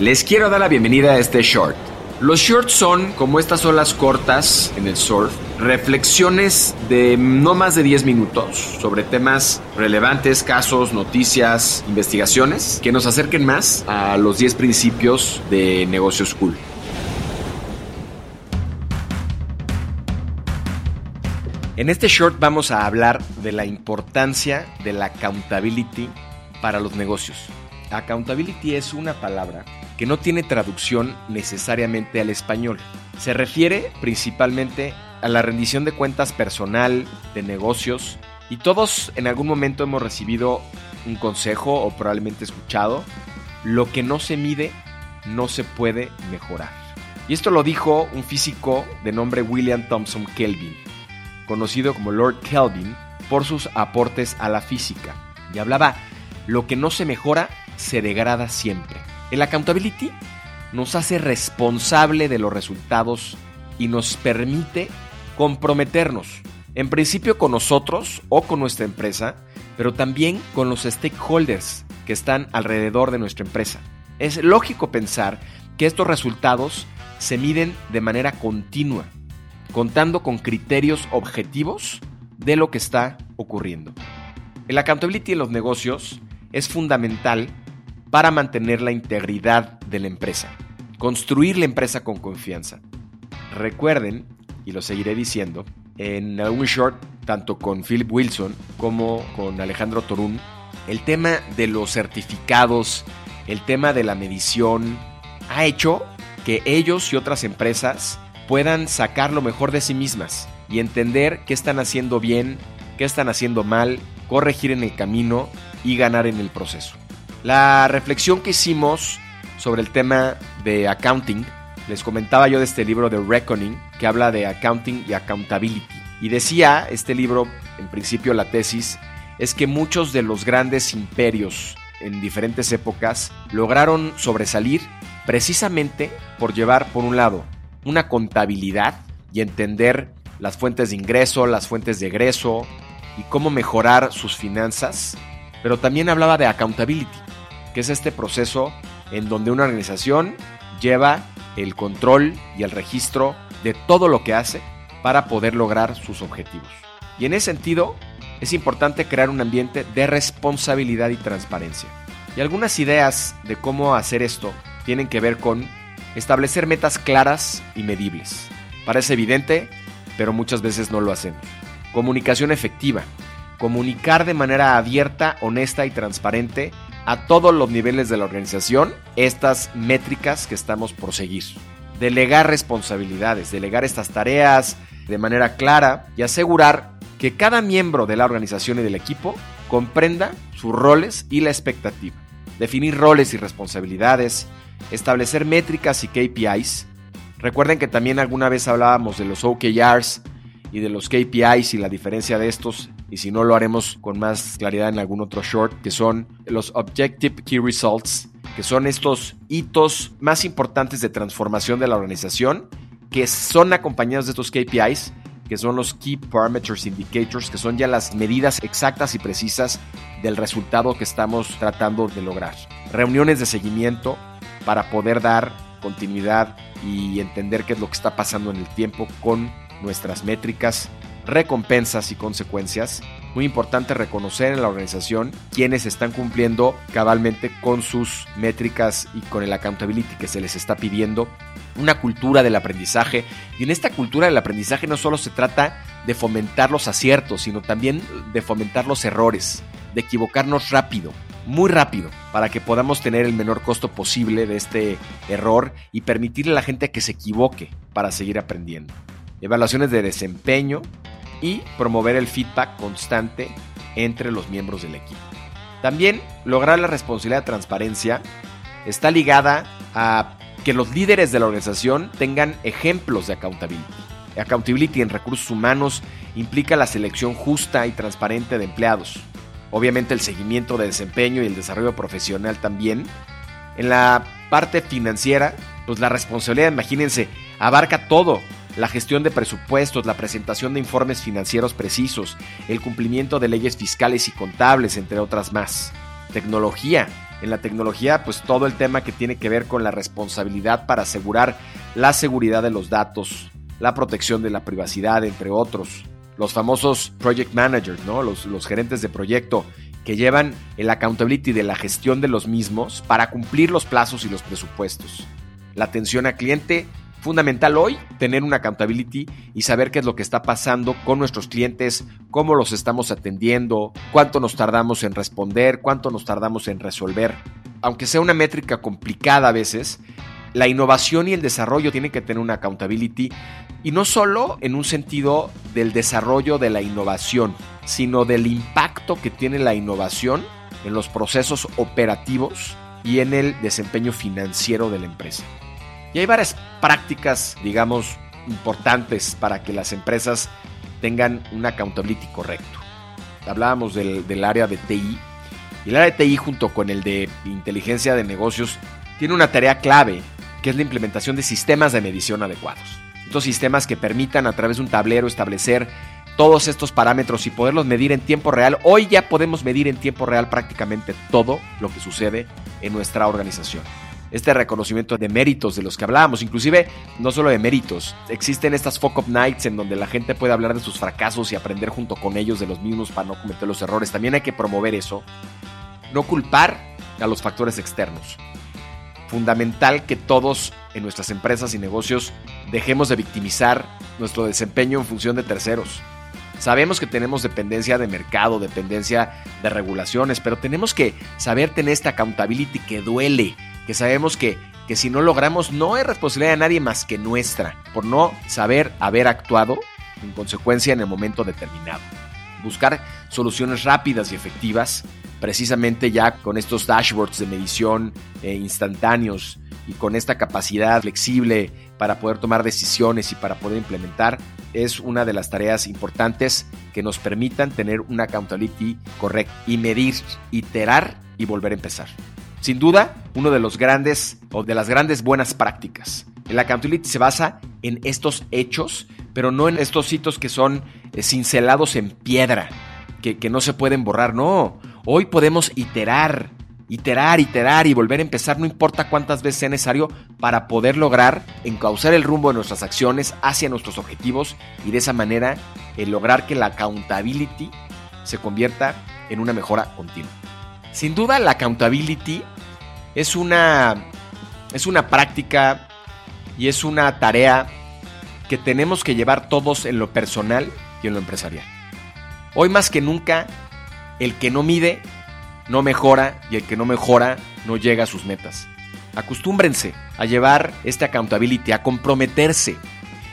Les quiero dar la bienvenida a este short. Los shorts son, como estas olas cortas en el surf, reflexiones de no más de 10 minutos sobre temas relevantes, casos, noticias, investigaciones, que nos acerquen más a los 10 principios de negocios cool. En este short vamos a hablar de la importancia de la accountability para los negocios. Accountability es una palabra que no tiene traducción necesariamente al español. Se refiere principalmente a la rendición de cuentas personal, de negocios, y todos en algún momento hemos recibido un consejo o probablemente escuchado, lo que no se mide no se puede mejorar. Y esto lo dijo un físico de nombre William Thompson Kelvin, conocido como Lord Kelvin por sus aportes a la física. Y hablaba, lo que no se mejora se degrada siempre. El accountability nos hace responsable de los resultados y nos permite comprometernos, en principio con nosotros o con nuestra empresa, pero también con los stakeholders que están alrededor de nuestra empresa. Es lógico pensar que estos resultados se miden de manera continua, contando con criterios objetivos de lo que está ocurriendo. El accountability en los negocios es fundamental para mantener la integridad de la empresa, construir la empresa con confianza. Recuerden, y lo seguiré diciendo, en un short, tanto con Philip Wilson como con Alejandro Torún, el tema de los certificados, el tema de la medición, ha hecho que ellos y otras empresas puedan sacar lo mejor de sí mismas y entender qué están haciendo bien, qué están haciendo mal, corregir en el camino y ganar en el proceso. La reflexión que hicimos sobre el tema de accounting, les comentaba yo de este libro de Reckoning, que habla de accounting y accountability. Y decía este libro, en principio la tesis, es que muchos de los grandes imperios en diferentes épocas lograron sobresalir precisamente por llevar, por un lado, una contabilidad y entender las fuentes de ingreso, las fuentes de egreso y cómo mejorar sus finanzas, pero también hablaba de accountability, que es este proceso en donde una organización lleva el control y el registro de todo lo que hace para poder lograr sus objetivos. Y en ese sentido, es importante crear un ambiente de responsabilidad y transparencia. Y algunas ideas de cómo hacer esto tienen que ver con establecer metas claras y medibles. Parece evidente, pero muchas veces no lo hacemos. Comunicación efectiva. Comunicar de manera abierta, honesta y transparente a todos los niveles de la organización estas métricas que estamos por seguir. Delegar responsabilidades, delegar estas tareas de manera clara y asegurar que cada miembro de la organización y del equipo comprenda sus roles y la expectativa. Definir roles y responsabilidades, establecer métricas y KPIs. Recuerden que también alguna vez hablábamos de los OKRs y de los KPIs y la diferencia de estos y si no lo haremos con más claridad en algún otro short, que son los Objective Key Results, que son estos hitos más importantes de transformación de la organización, que son acompañados de estos KPIs, que son los Key Parameters Indicators, que son ya las medidas exactas y precisas del resultado que estamos tratando de lograr. Reuniones de seguimiento para poder dar continuidad y entender qué es lo que está pasando en el tiempo con nuestras métricas recompensas y consecuencias. Muy importante reconocer en la organización quienes están cumpliendo cabalmente con sus métricas y con el accountability que se les está pidiendo. Una cultura del aprendizaje. Y en esta cultura del aprendizaje no solo se trata de fomentar los aciertos, sino también de fomentar los errores, de equivocarnos rápido, muy rápido, para que podamos tener el menor costo posible de este error y permitirle a la gente que se equivoque para seguir aprendiendo. Evaluaciones de desempeño, y promover el feedback constante entre los miembros del equipo. También lograr la responsabilidad de transparencia está ligada a que los líderes de la organización tengan ejemplos de accountability. Accountability en recursos humanos implica la selección justa y transparente de empleados. Obviamente el seguimiento de desempeño y el desarrollo profesional también. En la parte financiera, pues la responsabilidad, imagínense, abarca todo. La gestión de presupuestos, la presentación de informes financieros precisos, el cumplimiento de leyes fiscales y contables, entre otras más. Tecnología, en la tecnología, pues todo el tema que tiene que ver con la responsabilidad para asegurar la seguridad de los datos, la protección de la privacidad, entre otros. Los famosos project managers, ¿no? Los, los gerentes de proyecto que llevan el accountability de la gestión de los mismos para cumplir los plazos y los presupuestos. La atención al cliente fundamental hoy tener una accountability y saber qué es lo que está pasando con nuestros clientes, cómo los estamos atendiendo, cuánto nos tardamos en responder, cuánto nos tardamos en resolver. Aunque sea una métrica complicada a veces, la innovación y el desarrollo tienen que tener una accountability y no solo en un sentido del desarrollo de la innovación, sino del impacto que tiene la innovación en los procesos operativos y en el desempeño financiero de la empresa. Y hay varias prácticas, digamos, importantes para que las empresas tengan un accountability correcto. Hablábamos del, área de TI. Y el área de TI junto con el de inteligencia de negocios tiene una tarea clave, que es la implementación de sistemas de medición adecuados. Estos sistemas que permitan a través de un tablero establecer todos estos parámetros y poderlos medir en tiempo real. Hoy ya podemos medir en tiempo real prácticamente todo lo que sucede en nuestra organización este reconocimiento de méritos de los que hablábamos, inclusive no solo de méritos, existen estas fuck up nights en donde la gente puede hablar de sus fracasos y aprender junto con ellos de los mismos para no cometer los errores. También hay que promover eso, no culpar a los factores externos. Fundamental que todos en nuestras empresas y negocios dejemos de victimizar nuestro desempeño en función de terceros. Sabemos que tenemos dependencia de mercado, dependencia de regulaciones, pero tenemos que saber tener esta accountability que duele, que sabemos que, que si no logramos no es responsabilidad de nadie más que nuestra, por no saber haber actuado en consecuencia en el momento determinado. Buscar soluciones rápidas y efectivas, precisamente ya con estos dashboards de medición eh, instantáneos y con esta capacidad flexible para poder tomar decisiones y para poder implementar, es una de las tareas importantes que nos permitan tener una accountability correcta y medir, iterar y volver a empezar. Sin duda, uno de los grandes o de las grandes buenas prácticas. La accountability se basa en estos hechos, pero no en estos hitos que son eh, cincelados en piedra, que, no se pueden borrar. No, hoy podemos iterar, iterar, iterar y volver a empezar, no importa cuántas veces sea necesario, para poder lograr encauzar el rumbo de nuestras acciones hacia nuestros objetivos y de esa manera el eh, lograr que la accountability se convierta en una mejora continua. Sin duda la accountability es una, es una práctica y es una tarea que tenemos que llevar todos en lo personal y en lo empresarial. Hoy más que nunca, el que no mide no mejora y el que no mejora no llega a sus metas. Acostúmbrense a llevar este accountability, a comprometerse.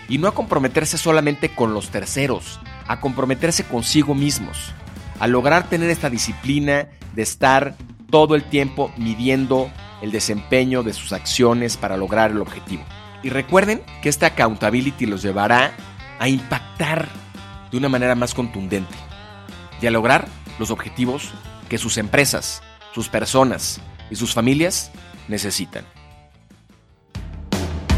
Y no a comprometerse solamente con los terceros, a comprometerse consigo mismos, a lograr tener esta disciplina de estar todo el tiempo midiendo el desempeño de sus acciones para lograr el objetivo. Y recuerden que esta accountability los llevará a impactar de una manera más contundente y a lograr los objetivos que sus empresas, sus personas y sus familias necesitan.